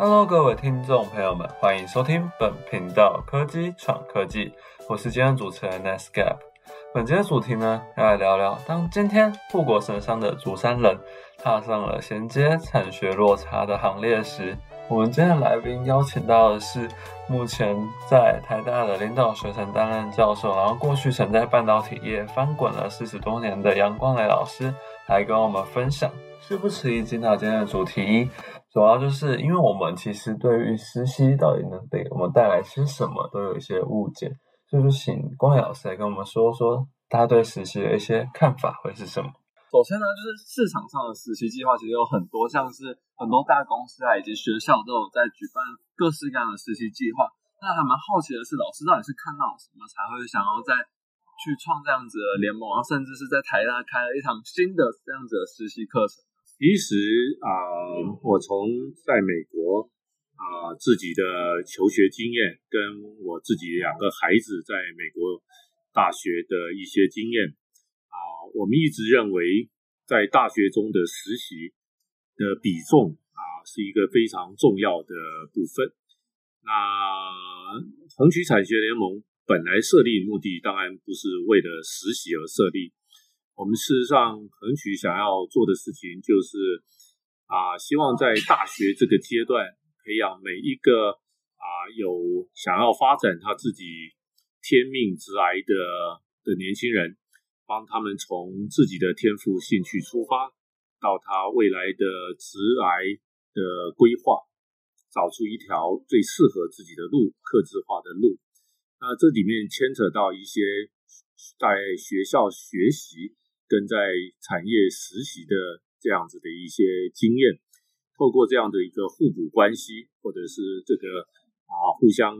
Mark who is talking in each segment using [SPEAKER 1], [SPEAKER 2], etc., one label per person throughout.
[SPEAKER 1] Hello，各位听众朋友们，欢迎收听本频道科技闯科技，我是今天主持人 Nesgap。本期的主题呢，要来聊聊当今天护国神山的竹山人踏上了衔接产学落差的行列时，我们今天的来宾邀请到的是目前在台大的领导学程担任教授，然后过去曾在半导体业翻滚了四十多年的杨光磊老师，来跟我们分享。事不迟疑，进到今天的主题。主要就是因为我们其实对于实习到底能给我们带来些什么，都有一些误解，所以就请光磊老师来跟我们说说，大家对实习的一些看法会是什么？
[SPEAKER 2] 首先呢，就是市场上的实习计划其实有很多，像是很多大公司啊以及学校都有在举办各式各样的实习计划。那还蛮好奇的是，老师到底是看到什么才会想要再去创这样子的联盟，然后甚至是在台大开了一场新的这样子的实习课程？
[SPEAKER 3] 其实啊，我从在美国啊自己的求学经验，跟我自己两个孩子在美国大学的一些经验啊，我们一直认为在大学中的实习的比重啊是一个非常重要的部分。那红曲产学联盟本来设立目的当然不是为了实习而设立。我们事实上，横曲想要做的事情就是啊，希望在大学这个阶段培养每一个啊有想要发展他自己天命之癌的的年轻人，帮他们从自己的天赋兴趣出发，到他未来的直癌的规划，找出一条最适合自己的路，克制化的路。那这里面牵扯到一些在学校学习。跟在产业实习的这样子的一些经验，透过这样的一个互补关系，或者是这个啊互相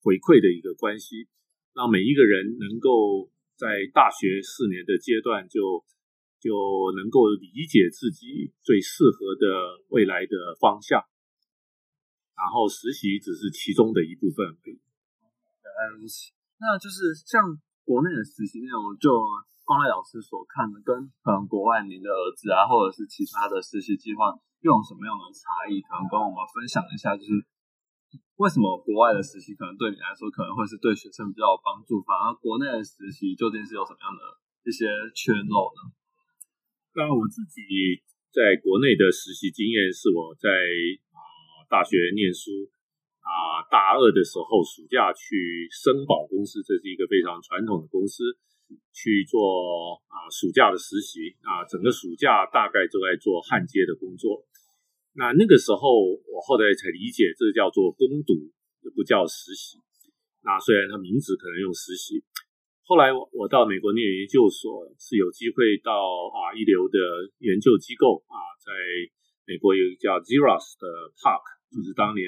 [SPEAKER 3] 回馈的一个关系，让每一个人能够在大学四年的阶段就就能够理解自己最适合的未来的方向，然后实习只是其中的一部分。
[SPEAKER 2] 原来如此，那就是像国内的实习内容就。光磊老师所看的，跟可能国外您的儿子啊，或者是其他的实习计划，又有什么样的差异？可能跟我们分享一下，就是为什么国外的实习可能对你来说可能会是对学生比较有帮助，反而国内的实习究竟是有什么样的一些缺漏呢？
[SPEAKER 3] 那我自己在国内的实习经验是我在啊大学念书啊大二的时候，暑假去森宝公司，这是一个非常传统的公司。去做啊暑假的实习啊，整个暑假大概都在做焊接的工作。那那个时候我后来才理解，这叫做攻读，不叫实习。那虽然它名字可能用实习，后来我我到美国念研究所，是有机会到啊一流的研究机构啊，在美国有一个叫 Zeros 的 Park，就是当年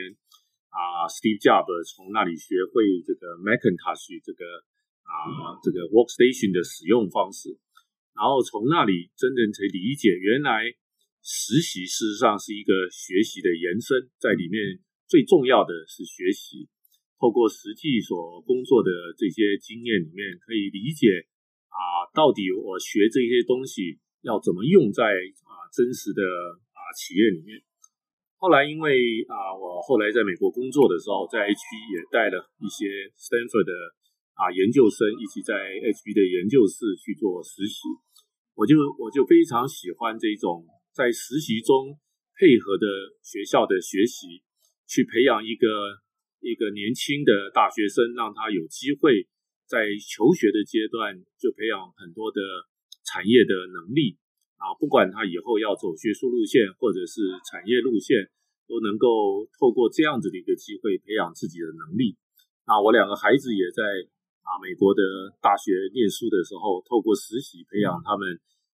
[SPEAKER 3] 啊 Steve Jobs 从那里学会这个 Macintosh 这个。啊，这个 workstation 的使用方式，然后从那里真正才理解，原来实习事实上是一个学习的延伸，在里面最重要的是学习，透过实际所工作的这些经验里面，可以理解啊，到底我学这些东西要怎么用在啊真实的啊企业里面。后来因为啊，我后来在美国工作的时候，在 HP 也带了一些 Stanford 的。啊，研究生一起在 HB 的研究室去做实习，我就我就非常喜欢这种在实习中配合的学校的学习，去培养一个一个年轻的大学生，让他有机会在求学的阶段就培养很多的产业的能力啊，不管他以后要走学术路线或者是产业路线，都能够透过这样子的一个机会培养自己的能力。那我两个孩子也在。啊，美国的大学念书的时候，透过实习培养他们，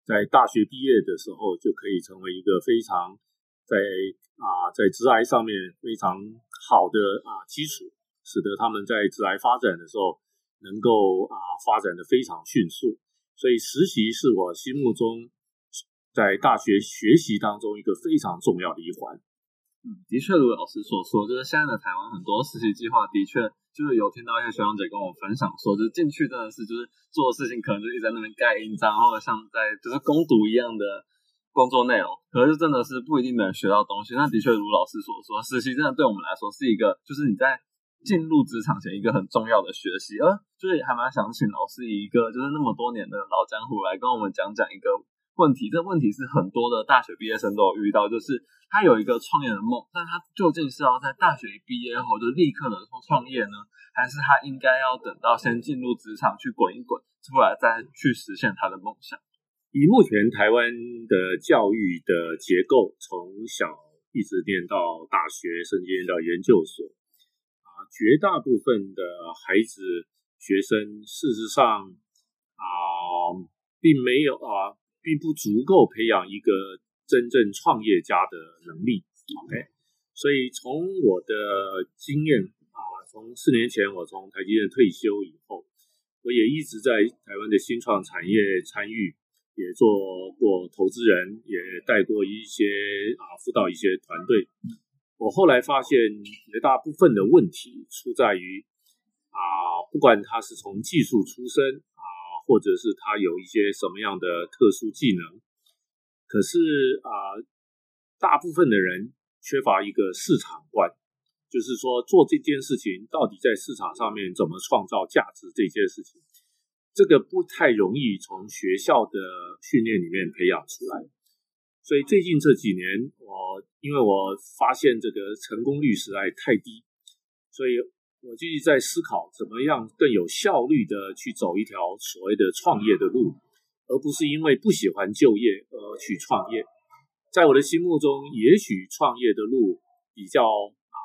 [SPEAKER 3] 在大学毕业的时候就可以成为一个非常在啊在职癌上面非常好的啊基础，使得他们在职癌发展的时候能够啊发展的非常迅速。所以实习是我心目中在大学学习当中一个非常重要的一环。
[SPEAKER 2] 嗯，的确如老师所说，就是现在的台湾很多实习计划的确。就是有听到一些学长姐跟我分享说，就是进去真的是就是做的事情，可能就一直在那边盖印章，或者像在就是攻读一样的工作内容，可是真的是不一定能学到东西。那的确如老师所说，实习真的对我们来说是一个，就是你在进入职场前一个很重要的学习。而就是还蛮想请老师以一个就是那么多年的老江湖来跟我们讲讲一个问题。这问题是很多的大学毕业生都有遇到，就是他有一个创业的梦，但他究竟是要在大学毕业后就立刻能做创业呢，还是他应该要等到先进入职场去滚一滚？出来再去实现他的梦想。
[SPEAKER 3] 以目前台湾的教育的结构，从小一直念到大学，甚至念到研究所，啊，绝大部分的孩子学生，事实上啊，并没有啊，并不足够培养一个真正创业家的能力。OK，所以从我的经验啊，从四年前我从台积电退休以后。我也一直在台湾的新创产业参与，也做过投资人，也带过一些啊辅导一些团队。我后来发现，绝大部分的问题出在于啊，不管他是从技术出身，或者是他有一些什么样的特殊技能，可是啊，大部分的人缺乏一个市场观。就是说，做这件事情到底在市场上面怎么创造价值？这件事情，这个不太容易从学校的训练里面培养出来。所以最近这几年，我因为我发现这个成功率实在太低，所以我就一直在思考怎么样更有效率的去走一条所谓的创业的路，而不是因为不喜欢就业而去创业。在我的心目中，也许创业的路比较啊。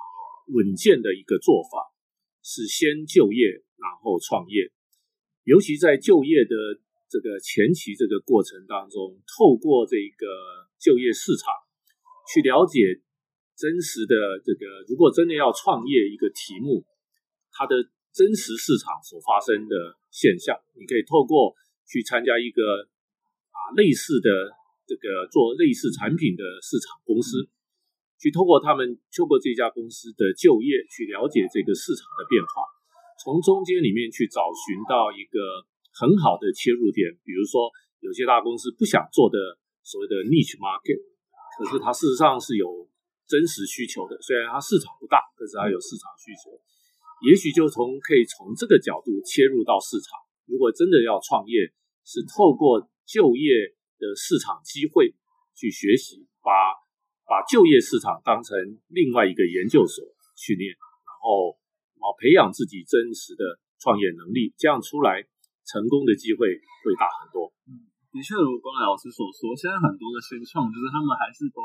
[SPEAKER 3] 稳健的一个做法是先就业，然后创业。尤其在就业的这个前期这个过程当中，透过这个就业市场去了解真实的这个，如果真的要创业一个题目，它的真实市场所发生的现象，你可以透过去参加一个啊类似的这个做类似产品的市场公司。去透过他们透过这家公司的就业，去了解这个市场的变化，从中间里面去找寻到一个很好的切入点。比如说，有些大公司不想做的所谓的 niche market，可是它事实上是有真实需求的。虽然它市场不大，可是它有市场需求。也许就从可以从这个角度切入到市场。如果真的要创业，是透过就业的市场机会去学习，把。把就业市场当成另外一个研究所训练，然后啊培养自己真实的创业能力，这样出来成功的机会会大很多。
[SPEAKER 2] 嗯，的确如光老师所说，现在很多的新创就是他们还是都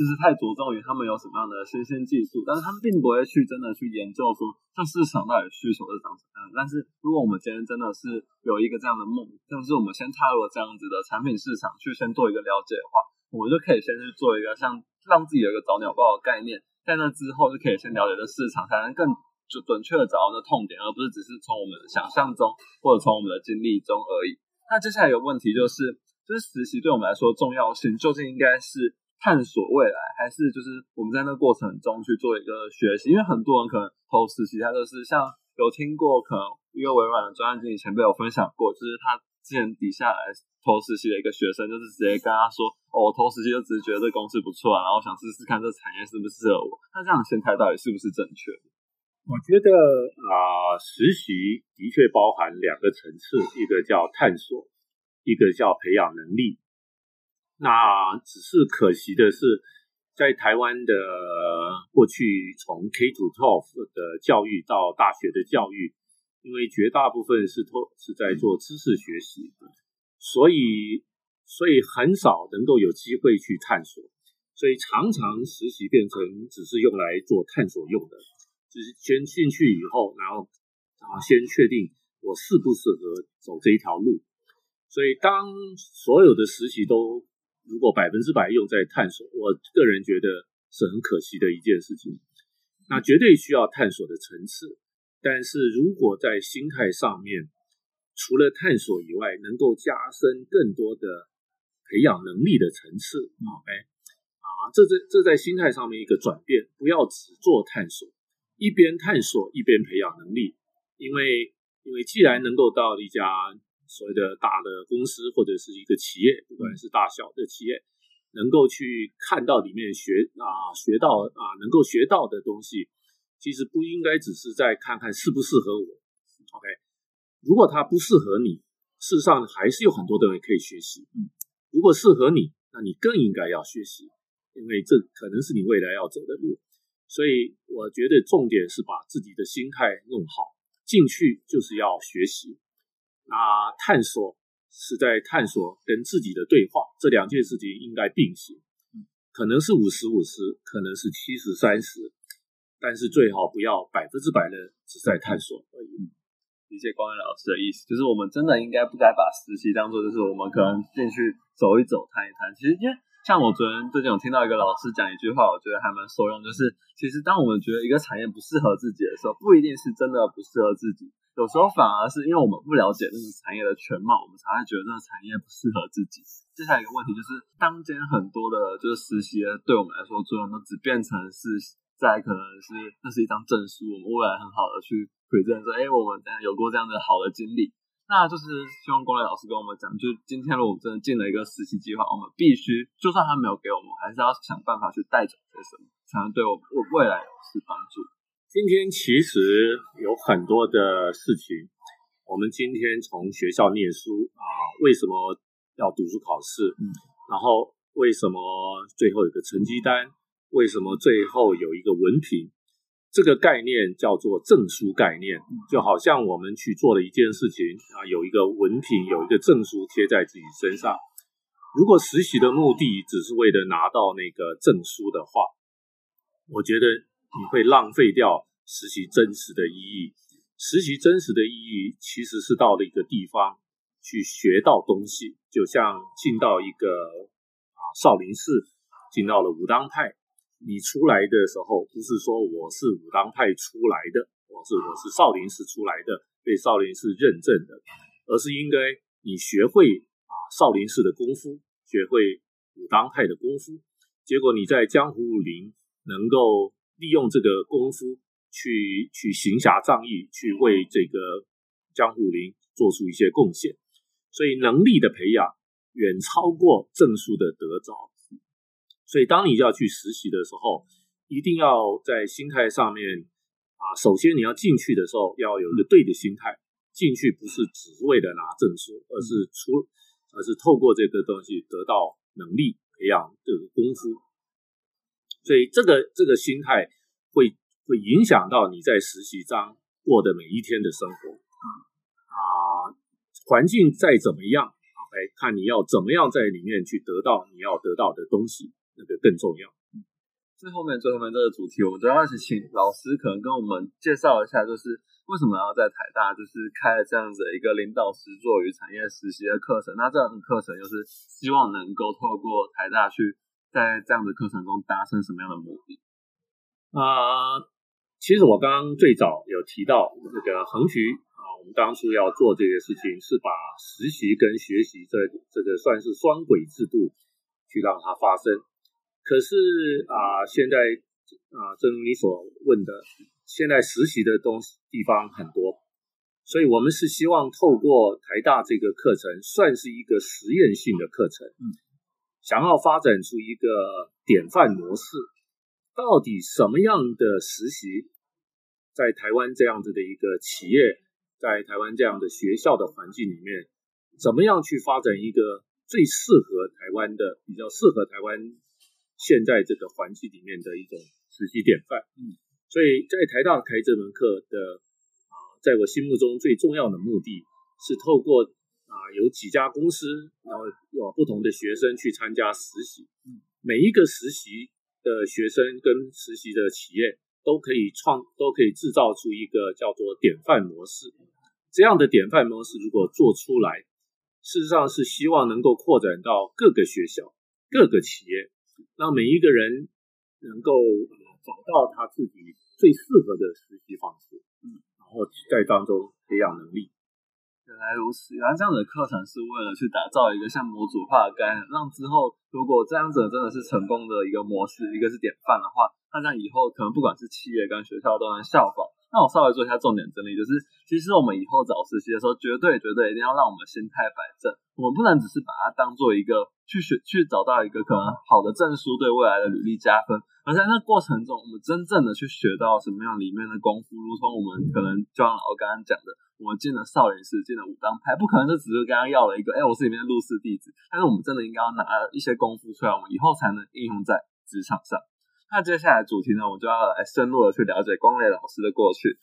[SPEAKER 2] 就是太着重于他们有什么样的新鲜技术，但是他们并不会去真的去研究说这市场到底需求是长什么样。但是如果我们今天真的是有一个这样的梦，就是我们先踏入了这样子的产品市场去先做一个了解的话，我们就可以先去做一个像。让自己有一个早鸟报的概念，在那之后就可以先了解这市场，才能更准准确的找到那痛点，而不是只是从我们的想象中或者从我们的经历中而已。那接下来一个问题就是，就是实习对我们来说重要性究竟应该是探索未来，还是就是我们在那过程中去做一个学习？因为很多人可能投实习，他就是像有听过，可能一个微软的专案经理前辈有分享过，就是他之前底下来。投实习的一个学生，就是直接跟他说：“哦，我投实习就只是觉得这公司不错啊，然后想试试看这产业是不适合我。”那这样心态到底是不是正确？
[SPEAKER 3] 我觉得啊，实习的确包含两个层次，一个叫探索，一个叫培养能力。那只是可惜的是，在台湾的过去从 K to twelve 的教育到大学的教育，因为绝大部分是托是在做知识学习。所以，所以很少能够有机会去探索，所以常常实习变成只是用来做探索用的，就是先进去以后，然后啊先确定我适不适合走这一条路。所以，当所有的实习都如果百分之百用在探索，我个人觉得是很可惜的一件事情。那绝对需要探索的层次，但是如果在心态上面，除了探索以外，能够加深更多的培养能力的层次，OK 啊，这这这在心态上面一个转变，不要只做探索，一边探索一边培养能力，因为因为既然能够到一家所谓的大的公司或者是一个企业，不管是大小的企业，能够去看到里面学啊学到啊能够学到的东西，其实不应该只是在看看适不适合我。OK，如果它不适合你，事实上还是有很多东西可以学习。嗯，如果适合你，那你更应该要学习，因为这可能是你未来要走的路。所以我觉得重点是把自己的心态弄好，进去就是要学习，那探索。是在探索跟自己的对话，这两件事情应该并行，可能是五十五十，可能是七十三十，但是最好不要百分之百的只在探索而已。
[SPEAKER 2] 理解光源老师的意思，就是我们真的应该不该把实习当做就是我们可能进去走一走、谈一谈。其实因为像我昨天最近有听到一个老师讲一句话，我觉得还蛮受用，就是其实当我们觉得一个产业不适合自己的时候，不一定是真的不适合自己。有时候反而是因为我们不了解那个产业的全貌，我们才会觉得那个产业不适合自己。接下来一个问题就是，当今很多的就是实习，对我们来说作用都只变成是在可能是那是一张证书，我们未来很好的去 present 说，哎，我们有过这样的好的经历。那就是希望公磊老师跟我们讲，就今天如果我们真的进了一个实习计划，我们必须就算他没有给我们，还是要想办法去带走些什么，才能对我们未来有是帮助。
[SPEAKER 3] 今天其实有很多的事情，我们今天从学校念书啊，为什么要读书考试？嗯，然后为什么最后有个成绩单？为什么最后有一个文凭？这个概念叫做证书概念，就好像我们去做了一件事情啊，有一个文凭，有一个证书贴在自己身上。如果实习的目的只是为了拿到那个证书的话，我觉得。你会浪费掉实习真实的意义。实习真实的意义其实是到了一个地方去学到东西，就像进到一个啊少林寺，进到了武当派，你出来的时候不是说我是武当派出来的，我是我是少林寺出来的，被少林寺认证的，而是应该你学会啊少林寺的功夫，学会武当派的功夫，结果你在江湖武林能够。利用这个功夫去去行侠仗义，去为这个江湖林做出一些贡献，所以能力的培养远超过证书的得着。所以当你要去实习的时候，一定要在心态上面啊，首先你要进去的时候要有一个对的心态，进去不是只为了拿证书，而是出而是透过这个东西得到能力，培养这个功夫。所以这个这个心态会会影响到你在实习章过的每一天的生活。啊，环境再怎么样，OK，看你要怎么样在里面去得到你要得到的东西，那个更重要。
[SPEAKER 2] 最后面最后面这个主题，我们主要是请老师可能跟我们介绍一下，就是为什么要在台大就是开了这样子一个领导实作与产业实习的课程。那这样的课程就是希望能够透过台大去。在这样的课程中达成什么样的目的？
[SPEAKER 3] 啊，其实我刚刚最早有提到这个横渠啊，我们当初要做这个事情是把实习跟学习这这个算是双轨制度去让它发生。可是啊，现在啊，正如你所问的，现在实习的东西地方很多，所以我们是希望透过台大这个课程，算是一个实验性的课程。嗯。想要发展出一个典范模式，到底什么样的实习，在台湾这样子的一个企业，在台湾这样的学校的环境里面，怎么样去发展一个最适合台湾的、比较适合台湾现在这个环境里面的一种实习典范？嗯，所以在台大开这门课的啊，在我心目中最重要的目的是透过。啊，有几家公司，然后有不同的学生去参加实习。每一个实习的学生跟实习的企业都可以创，都可以制造出一个叫做典范模式。这样的典范模式如果做出来，事实上是希望能够扩展到各个学校、各个企业，让每一个人能够找到他自己最适合的实习方式，嗯，然后在当中培养能力。
[SPEAKER 2] 原来如此，原来这样的课程是为了去打造一个像模组化的概念，让之后如果这样子真的是成功的一个模式，一个是典范的话，那这样以后可能不管是企业跟学校都能效仿，那我稍微做一下重点整理，就是其实我们以后找实习的时候，绝对绝对一定要让我们心态摆正，我们不能只是把它当做一个去学去找到一个可能好的证书对未来的履历加分，而在那过程中，我们真正的去学到什么样里面的功夫，如同我们可能就像我刚刚讲的，我们进了少林寺，进了武当派，不可能就只是刚刚要了一个，哎，我是里面的入室弟子，但是我们真的应该要拿一些功夫出来，我们以后才能应用在职场上。那接下来主题呢，我们就要来深入的去了解光磊老师的过去。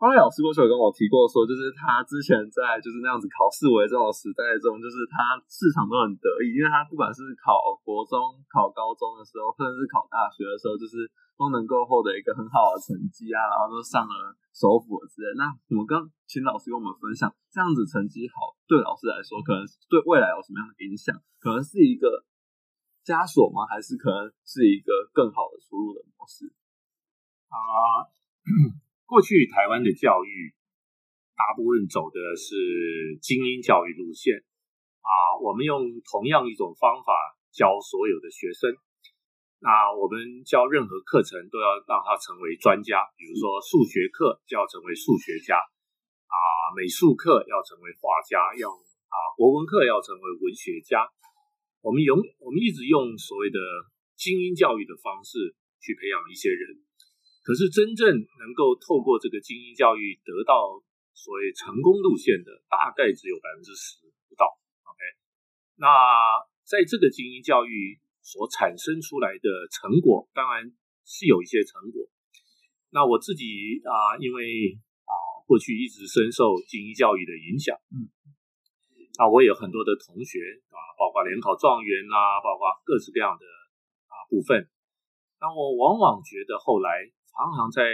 [SPEAKER 2] 光磊老师过去有跟我提过，说就是他之前在就是那样子考试为这种时代中，就是他市场都很得意，因为他不管是考国中、考高中的时候，甚至是考大学的时候，就是都能够获得一个很好的成绩啊，然后都上了首府之类。那我们跟请老师跟我们分享，这样子成绩好，对老师来说，可能对未来有什么样的影响？可能是一个。枷锁吗？还是可能是一个更好的出路的模式
[SPEAKER 3] 啊？过去台湾的教育大部分走的是精英教育路线啊，我们用同样一种方法教所有的学生。那我们教任何课程都要让他成为专家，比如说数学课就要成为数学家啊，美术课要成为画家，要啊国文课要成为文学家。我们用我们一直用所谓的精英教育的方式去培养一些人，可是真正能够透过这个精英教育得到所谓成功路线的，大概只有百分之十不到。OK，那在这个精英教育所产生出来的成果，当然是有一些成果。那我自己啊，因为啊过去一直深受精英教育的影响，嗯。那我有很多的同学啊，包括联考状元啦，包括各式各样的啊部分。那我往往觉得后来常常在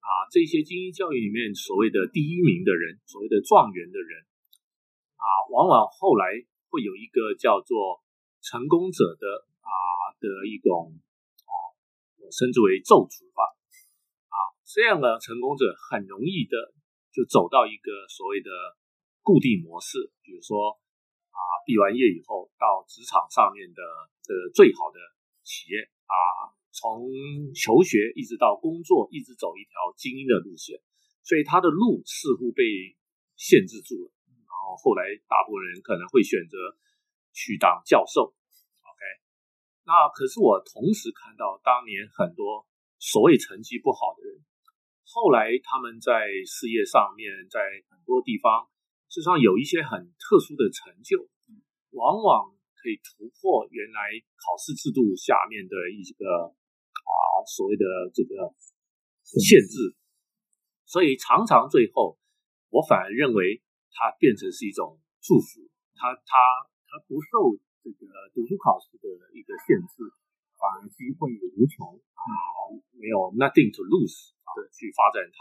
[SPEAKER 3] 啊这些精英教育里面，所谓的第一名的人，所谓的状元的人啊，往往后来会有一个叫做成功者的啊的一种啊，称之为咒诅法啊，这样的成功者很容易的就走到一个所谓的。固定模式，比如说啊，毕完业以后到职场上面的的最好的企业啊，从求学一直到工作，一直走一条精英的路线，所以他的路似乎被限制住了。然后后来大部分人可能会选择去当教授。OK，那可是我同时看到当年很多所谓成绩不好的人，后来他们在事业上面，在很多地方。事实上，有一些很特殊的成就，往往可以突破原来考试制度下面的一个啊所谓的这个限制，所以常常最后，我反而认为它变成是一种祝福，它它它不受这个读书考试的一个限制，反而机会无穷啊，没有 nothing to lose 啊，去发展它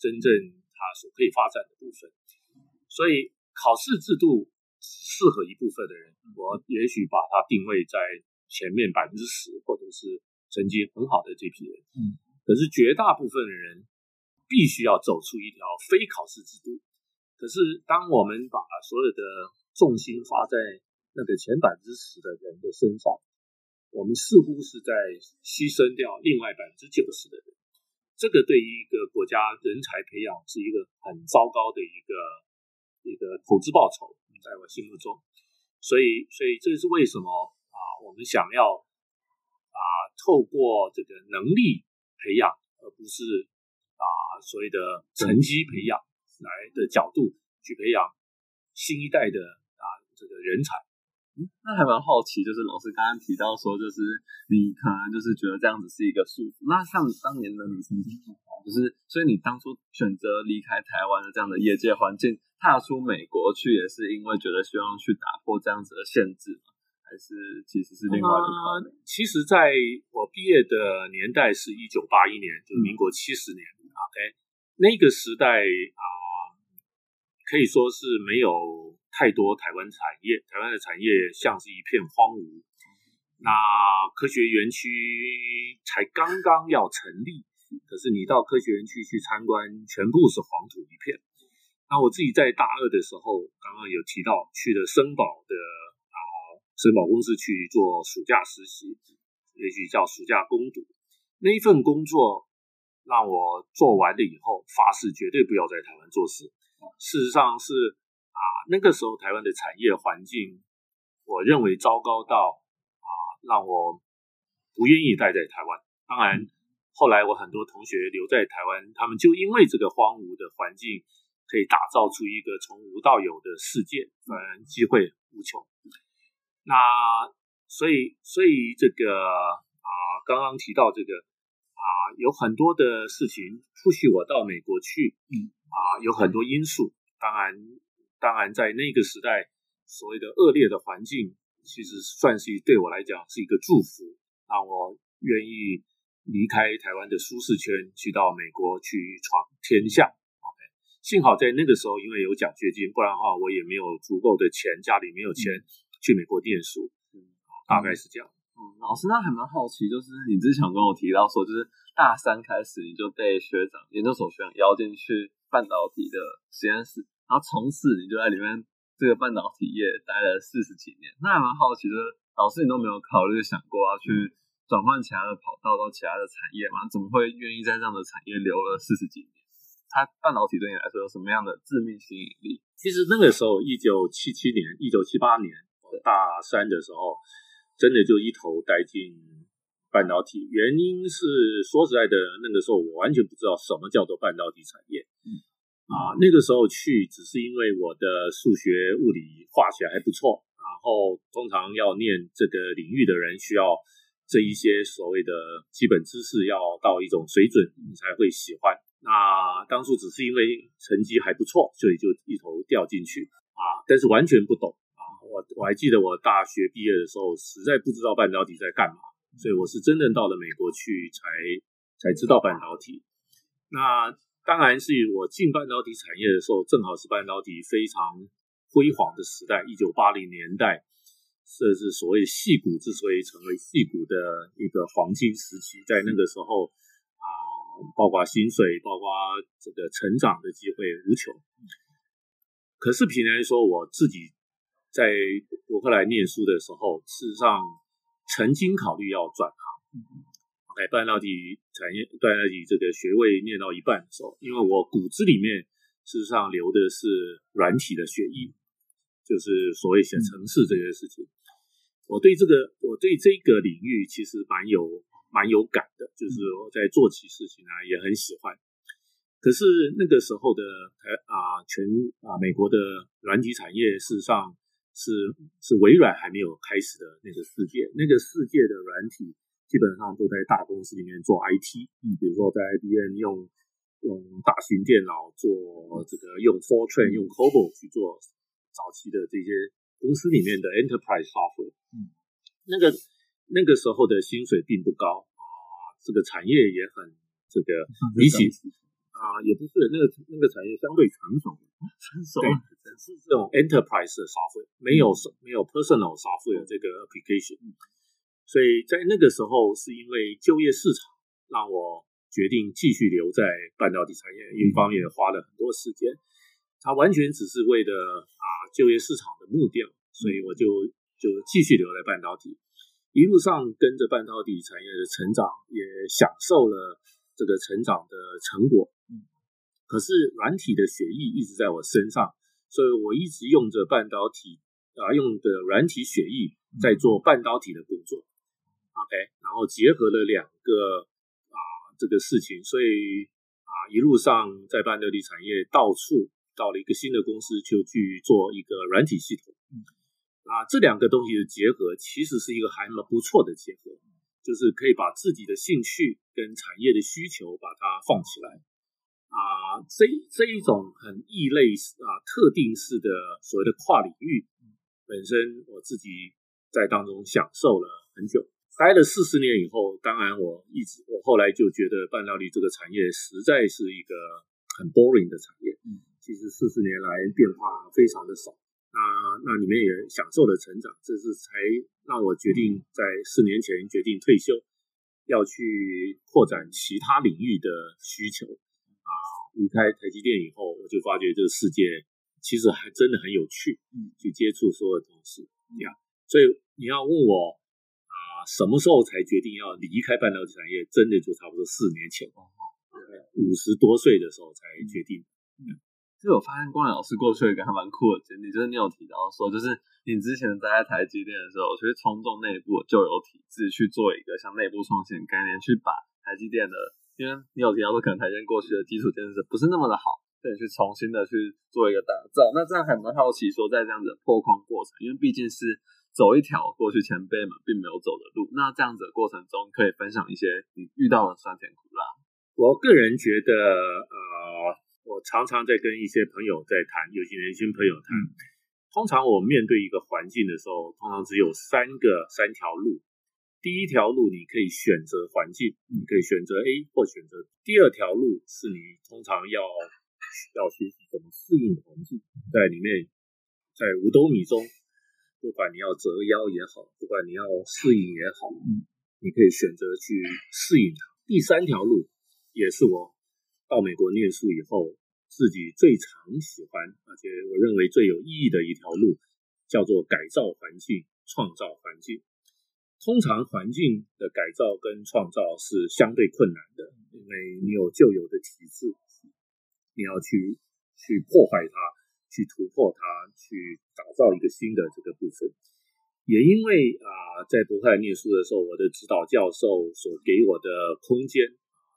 [SPEAKER 3] 真正它所可以发展的部分。所以考试制度适合一部分的人，我也许把它定位在前面百分之十，或者是成绩很好的这批人。嗯，可是绝大部分的人必须要走出一条非考试制度。可是当我们把所有的重心放在那个前百分之十的人的身上，我们似乎是在牺牲掉另外百分之九十的人。这个对于一个国家人才培养是一个很糟糕的一个。一个投资报酬，在我心目中，所以，所以这是为什么啊？我们想要啊，透过这个能力培养，而不是啊所谓的成绩培养来的角度去培养新一代的啊这个人才。
[SPEAKER 2] 嗯，那还蛮好奇，就是老师刚刚提到说，就是你可能就是觉得这样子是一个束缚。那像当年的你曾经就是，所以你当初选择离开台湾的这样的业界环境。踏出美国去也是因为觉得希望去打破这样子的限制吗？还是其实是另外一个？
[SPEAKER 3] 其实，在我毕业的年代是一九八一年，就是民国七十年。OK，那个时代啊，可以说是没有太多台湾产业，台湾的产业像是一片荒芜。那科学园区才刚刚要成立，可是你到科学园区去参观，全部是黄土一片。那我自己在大二的时候，刚刚有提到去了森宝的啊，森宝公司去做暑假实习，也许叫暑假攻读。那一份工作让我做完了以后发誓绝对不要在台湾做事。事实上是啊，那个时候台湾的产业环境，我认为糟糕到啊，让我不愿意待在台湾。当然，后来我很多同学留在台湾，他们就因为这个荒芜的环境，可以打造出一个从无到有的世界，嗯，机会无穷。那所以，所以这个啊，刚刚提到这个啊，有很多的事情促使我到美国去，嗯，啊，有很多因素。当然，当然在那个时代，所谓的恶劣的环境，其实算是对我来讲是一个祝福，让我愿意离开台湾的舒适圈，去到美国去闯天下。OK，幸好在那个时候，因为有奖学金，不然的话我也没有足够的钱，家里没有钱。去美国念书，嗯，大概是这样。
[SPEAKER 2] 嗯，老师，那还蛮好奇，就是你之前跟我提到说，就是大三开始你就被学长、研究所学长邀进去半导体的实验室，然后从此你就在里面这个半导体业待了四十几年。那还蛮好奇就是，老师，你都没有考虑想过要去转换其他的跑道到其他的产业嘛？怎么会愿意在这样的产业留了四十几年？它半导体对你来说有什么样的致命吸引力？
[SPEAKER 3] 其实那个时候，一九七七年、一九七八年。大三的时候，真的就一头栽进半导体。原因是说实在的，那个时候我完全不知道什么叫做半导体产业。嗯，啊，那个时候去只是因为我的数学、物理、化学还不错，然后通常要念这个领域的人需要这一些所谓的基本知识要到一种水准，你才会喜欢。那当初只是因为成绩还不错，所以就一头掉进去啊，但是完全不懂啊。我我还记得我大学毕业的时候，实在不知道半导体在干嘛，所以我是真正到了美国去才才知道半导体。那当然是我进半导体产业的时候，正好是半导体非常辉煌的时代，一九八零年代，这是所谓细股之所以成为细股的一个黄金时期，在那个时候啊，包括薪水，包括这个成长的机会无穷。可是平常说，我自己。在伯克莱念书的时候，事实上曾经考虑要转行。OK，半导体产业，半导体这个学位念到一半的时候，因为我骨子里面事实上流的是软体的血液，就是所谓写城市这些事情。我对这个，我对这个领域其实蛮有蛮有感的，就是我在做起事情啊也很喜欢。可是那个时候的台啊，全啊美国的软体产业，事实上。是是微软还没有开始的那个世界，那个世界的软体基本上都在大公司里面做 IT，嗯，比如说在 IBM 用用大型电脑做这个，用 Fortran 用 COBOL 去做早期的这些公司里面的 Enterprise software，那个那个时候的薪水并不高啊，这个产业也很这个比起。啊，也不是那个那个产业相对成熟，
[SPEAKER 2] 成熟
[SPEAKER 3] 是这种 enterprise 的 software，没有没有 personal software 这个 application，所以在那个时候是因为就业市场让我决定继续留在半导体产业，一方面花了很多时间，它完全只是为了啊就业市场的目标，所以我就就继续留在半导体，一路上跟着半导体产业的成长，也享受了这个成长的成果。可是软体的血液一直在我身上，所以我一直用着半导体啊，用的软体血液在做半导体的工作。OK，然后结合了两个啊这个事情，所以啊一路上在半导体产业到处到了一个新的公司，就去做一个软体系统。啊，这两个东西的结合其实是一个还蛮不错的结合，就是可以把自己的兴趣跟产业的需求把它放起来。啊，这这一种很异类啊，特定式的所谓的跨领域，本身我自己在当中享受了很久，待了四十年以后，当然我一直我后来就觉得半导体这个产业实在是一个很 boring 的产业。嗯，其实四十年来变化非常的少，那那里面也享受了成长，这是才让我决定在四年前决定退休，要去扩展其他领域的需求啊。离开台积电以后，我就发觉这个世界其实还真的很有趣，嗯，去接触所有的东西，这样。所以你要问我啊，什么时候才决定要离开半导体产业？真的就差不多四年前。五十多岁的时候才决定。
[SPEAKER 2] 就我发现光良老师过去有一个还蛮酷的经历，就是你有提到说，就是你之前待在台积电的时候，其实冲动内部就有体制去做一个像内部创新概念，去把台积电的，因为你有提到说，可能台积电过去的基础建设不是那么的好，对，去重新的去做一个打造。那这样还蛮好奇，说在这样子破框过程，因为毕竟是走一条过去前辈们并没有走的路，那这样子的过程中，可以分享一些你遇到的酸甜苦辣。
[SPEAKER 3] 我个人觉得，呃。我常常在跟一些朋友在谈，尤其年轻朋友谈。通常我面对一个环境的时候，通常只有三个三条路。第一条路你可以选择环境，你可以选择 A 或选择。第二条路是你通常要要学习怎么适应环境，在里面在五斗米中，不管你要折腰也好，不管你要适应也好，你可以选择去适应它。第三条路也是我。到美国念书以后，自己最常喜欢，而且我认为最有意义的一条路，叫做改造环境、创造环境。通常环境的改造跟创造是相对困难的，因为你有旧有的体制，你要去去破坏它，去突破它，去打造一个新的这个部分。也因为啊，在伯克利念书的时候，我的指导教授所给我的空间，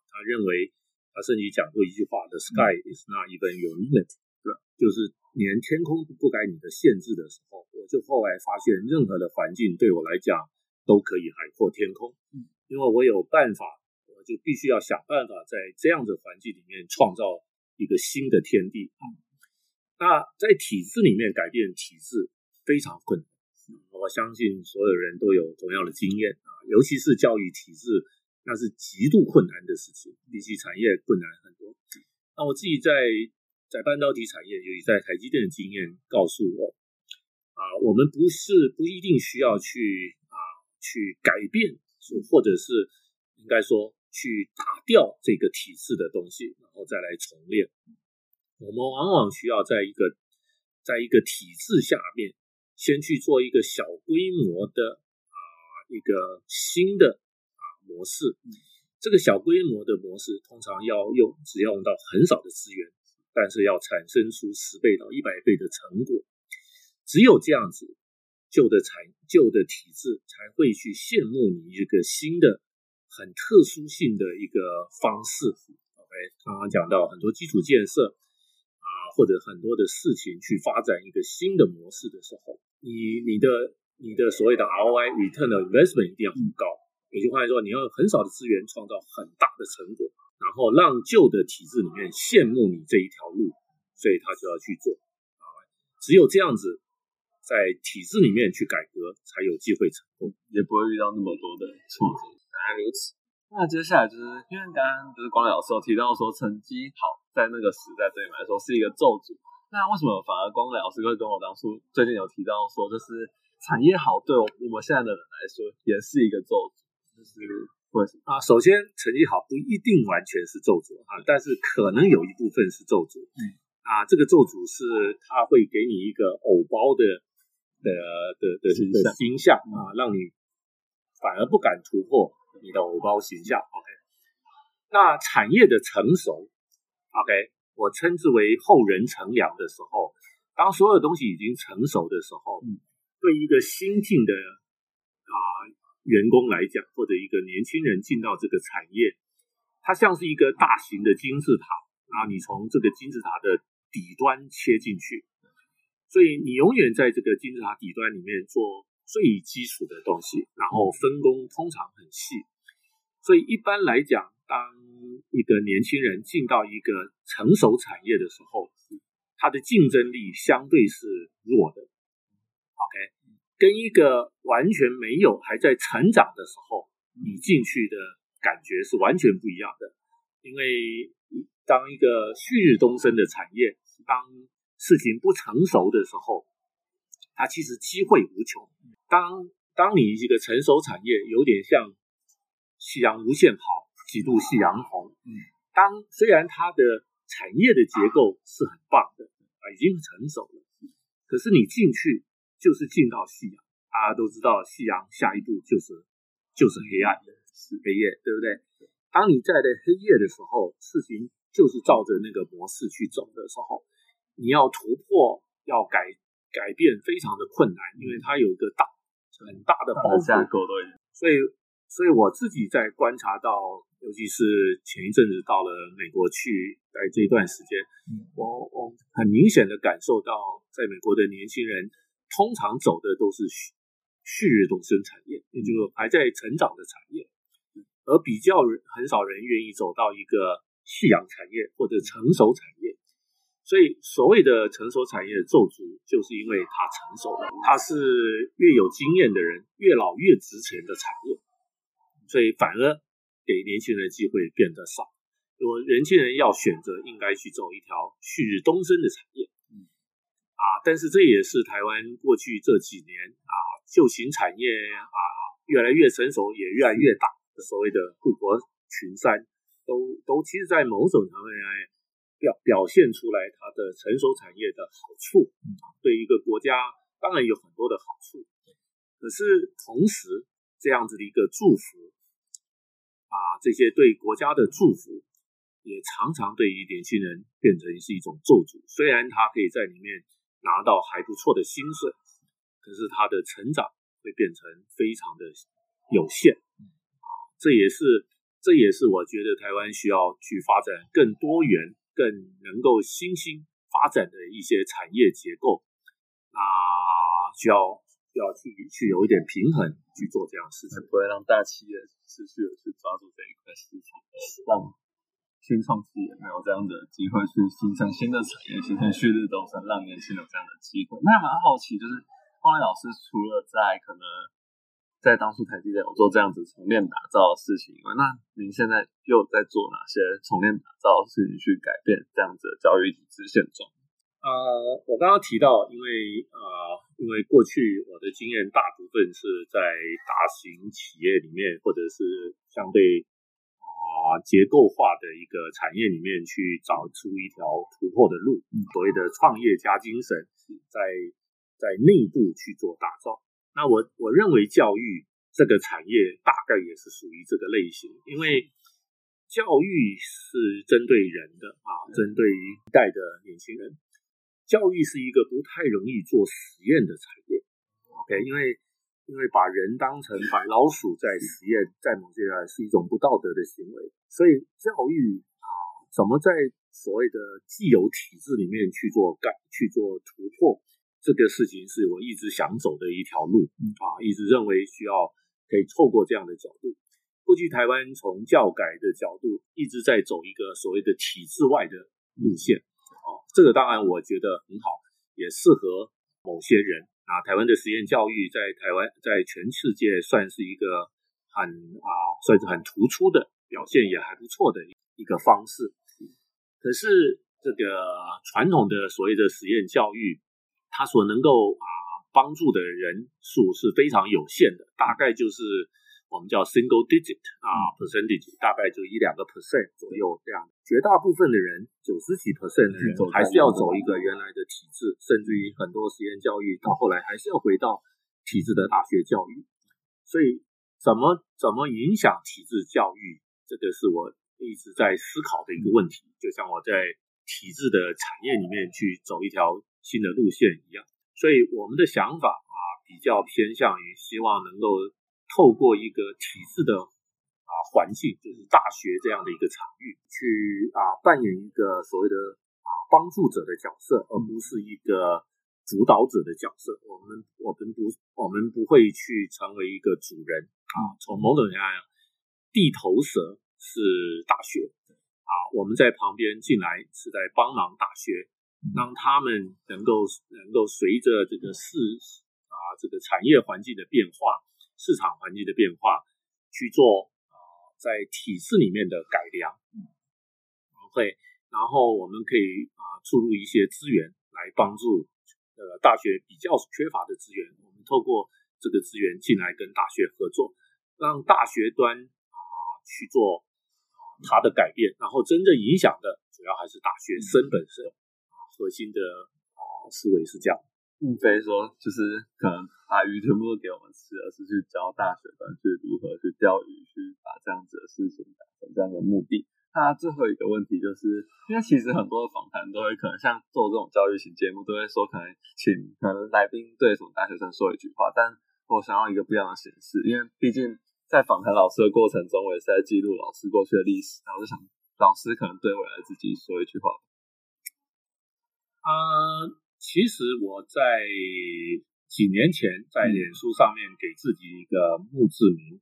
[SPEAKER 3] 他认为。他甚至讲过一句话：“The sky is not even your limit。”对，就是连天空都不该你的限制的时候，我就后来发现，任何的环境对我来讲都可以海阔天空。嗯，因为我有办法，我就必须要想办法在这样的环境里面创造一个新的天地。嗯，那在体制里面改变体制非常困难。我相信所有人都有同样的经验啊，尤其是教育体制。那是极度困难的事情，比起产业困难很多。那我自己在在半导体产业，尤其在台积电的经验告诉我，啊，我们不是不一定需要去啊去改变，或者是应该说去打掉这个体制的东西，然后再来重练。我们往往需要在一个在一个体制下面，先去做一个小规模的啊一个新的。模式，这个小规模的模式通常要用，只要用到很少的资源，但是要产生出十倍到一百倍的成果。只有这样子，旧的产旧的体制才会去羡慕你一个新的、很特殊性的一个方式。OK，刚刚讲到很多基础建设啊，或者很多的事情去发展一个新的模式的时候，你你的你的所谓的 ROI return of investment 一定要很高。有句话说，你要很少的资源创造很大的成果，然后让旧的体制里面羡慕你这一条路，所以他就要去做。啊，只有这样子，在体制里面去改革，才有机会成功，
[SPEAKER 2] 也不会遇到那么多的挫折。原来如此。那接下来就是因为刚刚就是光良老师有提到说，成绩好在那个时代对你们来说是一个咒诅。那为什么反而光磊老师会跟我当初最近有提到说，就是产业好对我们现在的人来说也是一个咒诅？就是或
[SPEAKER 3] 啊，首先成绩好不一定完全是咒诅啊，但是可能有一部分是咒诅。嗯啊，这个咒诅是他会给你一个偶包的的的的的形象啊，让你反而不敢突破你的偶包形象。OK，那产业的成熟，OK，我称之为后人乘凉的时候，当所有东西已经成熟的时候，对一个新进的啊。员工来讲，或者一个年轻人进到这个产业，它像是一个大型的金字塔啊，你从这个金字塔的底端切进去，所以你永远在这个金字塔底端里面做最基础的东西，然后分工通常很细。所以一般来讲，当一个年轻人进到一个成熟产业的时候，他的竞争力相对是弱的。OK。跟一个完全没有还在成长的时候，你进去的感觉是完全不一样的。因为当一个旭日东升的产业，当事情不成熟的时候，它其实机会无穷。当当你一个成熟产业，有点像夕阳无限好，几度夕阳红。当虽然它的产业的结构是很棒的啊，已经成熟了，可是你进去。就是进到夕阳，大家都知道，夕阳下一步就是就是黑暗，是黑夜，对不对？当你在的黑夜的时候，事情就是照着那个模式去走的时候，你要突破、要改改变，非常的困难，因为它有一个大很大的包
[SPEAKER 2] 架
[SPEAKER 3] 袱。所以，所以我自己在观察到，尤其是前一阵子到了美国去，在这一段时间，
[SPEAKER 2] 嗯
[SPEAKER 3] 我我很明显的感受到，在美国的年轻人通常走的都是旭旭日东升产业，也就是还在成长的产业，而比较人很少人愿意走到一个夕阳产业或者成熟产业。所以，所谓的成熟产业的咒足，就是因为它成熟了，它是越有经验的人越老越值钱的产业，所以反而给年轻人的机会变得少。我年轻人要选择，应该去走一条旭日东升的产业。
[SPEAKER 2] 嗯
[SPEAKER 3] 啊，但是这也是台湾过去这几年啊，旧型产业啊越来越成熟，也越来越大，所谓的护国群山，都都其实在某种程度上表表现出来它的成熟产业的好处，啊对一个国家当然有很多的好处，可是同时这样子的一个祝福啊，这些对国家的祝福，也常常对于年轻人变成是一种咒诅。虽然他可以在里面拿到还不错的薪水，可是他的成长会变成非常的有限。这也是这也是我觉得台湾需要去发展更多元、更能够新兴发展的一些产业结构。那需要需要去去有一点平衡去做这样的事情。
[SPEAKER 2] 不会让大企业持续的去抓住这一块市场，让新创企业没有这样的机会去形成新的产业，形成旭日东升，让年轻人有这样的机会。那蛮好奇，就是光磊老师除了在可能在当初台积电有做这样子重炼打造的事情以外，那您现在又在做哪些重炼打造的事情去改变这样子的教育体制现状？
[SPEAKER 3] 呃，我刚刚提到，因为呃，因为过去我的经验大部分是在大型企业里面，或者是相对啊、结构化的一个产业里面去找出一条突破的路，所谓的创业家精神，在在内部去做打造。那我我认为教育这个产业大概也是属于这个类型，因为教育是针对人的啊，针对于一代的年轻人。教育是一个不太容易做实验的产业，OK，因为因为把人当成白老鼠在实验，在某些人是一种不道德的行为，所以教育啊，怎么在所谓的既有体制里面去做改、去做突破，这个事情是我一直想走的一条路啊，一直认为需要可以透过这样的角度。过去台湾从教改的角度一直在走一个所谓的体制外的路线。啊，这个当然我觉得很好，也适合某些人啊。台湾的实验教育在台湾在全世界算是一个很啊，算是很突出的表现，也还不错的一个方式。可是这个传统的所谓的实验教育，它所能够啊帮助的人数是非常有限的，大概就是。我们叫 single digit 啊，percentage 大概就一两个 percent 左右这样。绝大部分的人，九十几 percent 的人
[SPEAKER 2] 走
[SPEAKER 3] 还是要走一个原来的体制，甚至于很多实验教育到后来还是要回到体制的大学教育。所以，怎么怎么影响体制教育，这个是我一直在思考的一个问题。就像我在体制的产业里面去走一条新的路线一样。所以，我们的想法啊，比较偏向于希望能够。透过一个体制的啊环境，就是大学这样的一个场域，去啊扮演一个所谓的啊帮助者的角色，而不是一个主导者的角色。我们我们不我们不会去成为一个主人啊。从某种意义上，地头蛇是大学啊，我们在旁边进来是在帮忙大学，让他们能够能够随着这个市啊这个产业环境的变化。市场环境的变化，去做啊、呃，在体制里面的改良嗯，OK，然后我们可以啊、呃、注入一些资源来帮助呃大学比较缺乏的资源，我们透过这个资源进来跟大学合作，让大学端啊、呃、去做它的改变，然后真正影响的主要还是大学生本身啊、核心的啊、呃、思维是这样。
[SPEAKER 2] 并非说就是可能把鱼全部都给我们吃，而是去教大学生去如何去钓鱼，去把这样子的事情达成这样的目的。那最后一个问题就是，因为其实很多的访谈都会可能像做这种教育型节目，都会说可能请可能来宾对什么大学生说一句话，但我想要一个不一样的形式，因为毕竟在访谈老师的过程中，我也是在记录老师过去的历史，然后就想老师可能对未来自己说一句话。
[SPEAKER 3] 啊，其实我在几年前在脸书上面给自己一个墓志铭，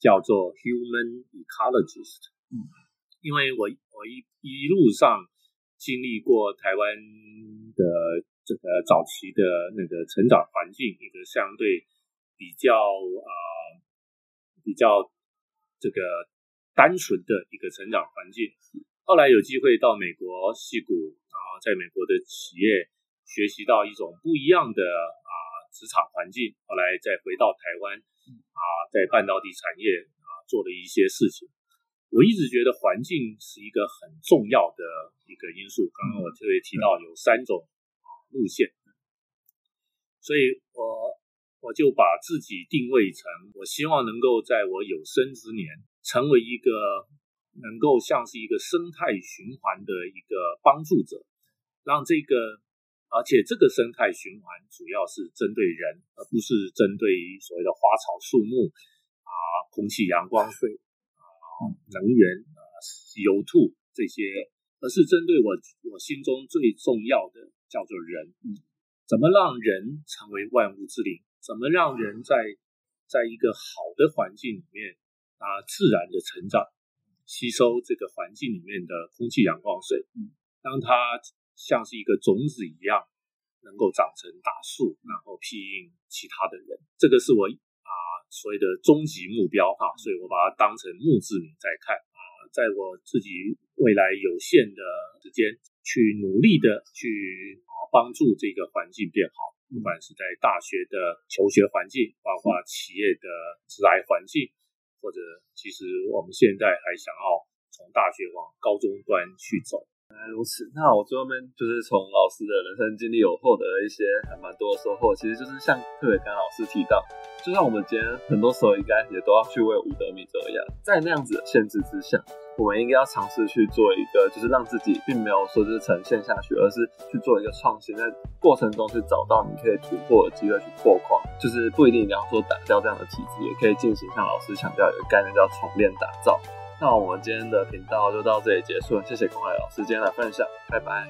[SPEAKER 3] 叫做 Human Ecologist。嗯。因为我我一一路上经历过台湾的这个早期的那个成长环境，一个相对比较啊比较这个单纯的一个成长环境。后来有机会到美国西谷然后，在美国的企业学习到一种不一样的啊职场环境。后来再回到台湾啊，在半导体产业啊做了一些事情。我一直觉得环境是一个很重要的一个因素。刚刚我特别提到有三种路线，所以我我就把自己定位成，我希望能够在我有生之年，成为一个能够像是一个生态循环的一个帮助者，让这个，而且这个生态循环主要是针对人，而不是针对所谓的花草树木啊、空气、阳光、水啊。能源啊，油吐这些，而是针对我我心中最重要的，叫做人。怎么让人成为万物之灵？怎么让人在在一个好的环境里面啊，自然的成长，吸收这个环境里面的空气、阳光、水，嗯，让它像是一个种子一样，能够长成大树，然后庇荫其他的人。这个是我啊。所谓的终极目标哈，所以我把它当成墓志铭在看啊，在我自己未来有限的时间，去努力的去啊帮助这个环境变好，不管是在大学的求学环境，包括企业的职来环境，或者其实我们现在还想要从大学往高中端去走。
[SPEAKER 2] 原来如此，那我最后面就是从老师的人生经历有获得了一些还蛮多的收获。其实就是像特别跟老师提到，就像我们今天很多时候应该也都要去为五德米折腰，在那样子的限制之下，我们应该要尝试去做一个，就是让自己并没有说就是呈现下去，而是去做一个创新，在过程中去找到你可以突破的机会去破框，就是不一定你要说打掉这样的体制，也可以进行像老师强调有个概念叫重练打造。那我们今天的频道就到这里结束，谢谢龚海老师今天的分享，拜拜。